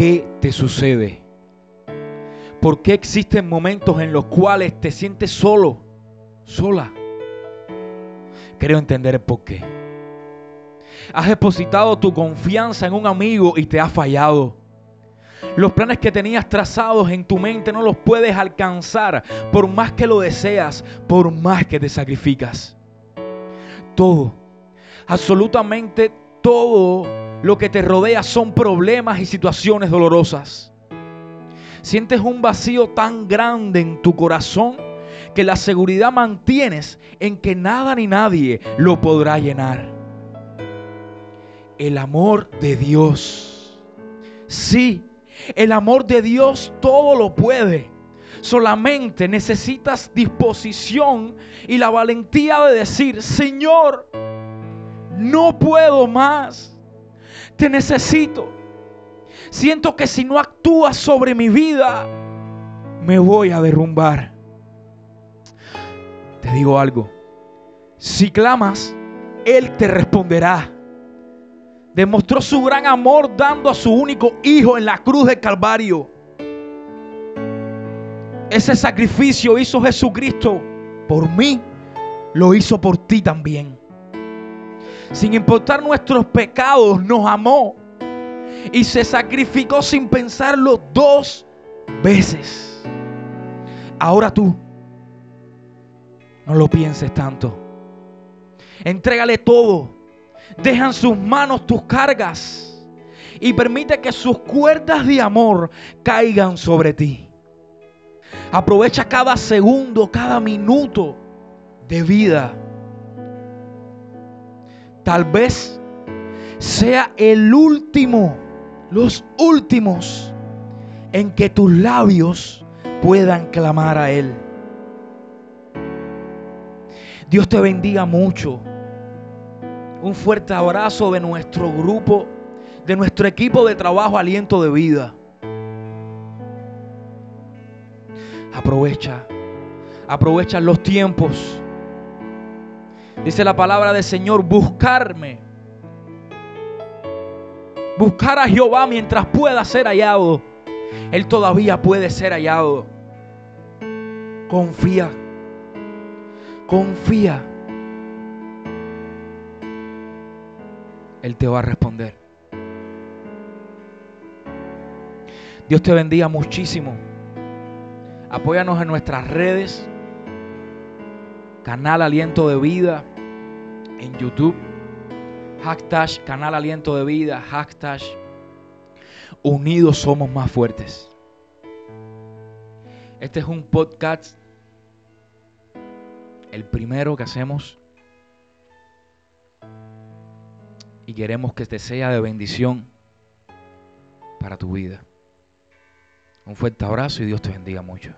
qué te sucede? ¿Por qué existen momentos en los cuales te sientes solo, sola? Creo entender el por qué. Has depositado tu confianza en un amigo y te ha fallado. Los planes que tenías trazados en tu mente no los puedes alcanzar por más que lo deseas, por más que te sacrificas. Todo, absolutamente todo lo que te rodea son problemas y situaciones dolorosas. Sientes un vacío tan grande en tu corazón que la seguridad mantienes en que nada ni nadie lo podrá llenar. El amor de Dios. Sí, el amor de Dios todo lo puede. Solamente necesitas disposición y la valentía de decir, Señor, no puedo más. Te necesito. Siento que si no actúas sobre mi vida, me voy a derrumbar. Te digo algo. Si clamas, Él te responderá. Demostró su gran amor dando a su único hijo en la cruz del Calvario. Ese sacrificio hizo Jesucristo por mí, lo hizo por ti también. Sin importar nuestros pecados, nos amó y se sacrificó sin pensarlo dos veces. Ahora tú, no lo pienses tanto. Entrégale todo Deja en sus manos tus cargas y permite que sus cuerdas de amor caigan sobre ti. Aprovecha cada segundo, cada minuto de vida. Tal vez sea el último, los últimos en que tus labios puedan clamar a Él. Dios te bendiga mucho un fuerte abrazo de nuestro grupo, de nuestro equipo de trabajo Aliento de Vida. Aprovecha, aprovecha los tiempos. Dice la palabra del Señor, buscarme. Buscar a Jehová mientras pueda ser hallado. Él todavía puede ser hallado. Confía. Confía. Él te va a responder. Dios te bendiga muchísimo. Apóyanos en nuestras redes. Canal Aliento de Vida en YouTube. Hashtag Canal Aliento de Vida. Hashtag Unidos somos más fuertes. Este es un podcast. El primero que hacemos y queremos que te sea de bendición para tu vida. Un fuerte abrazo y Dios te bendiga mucho.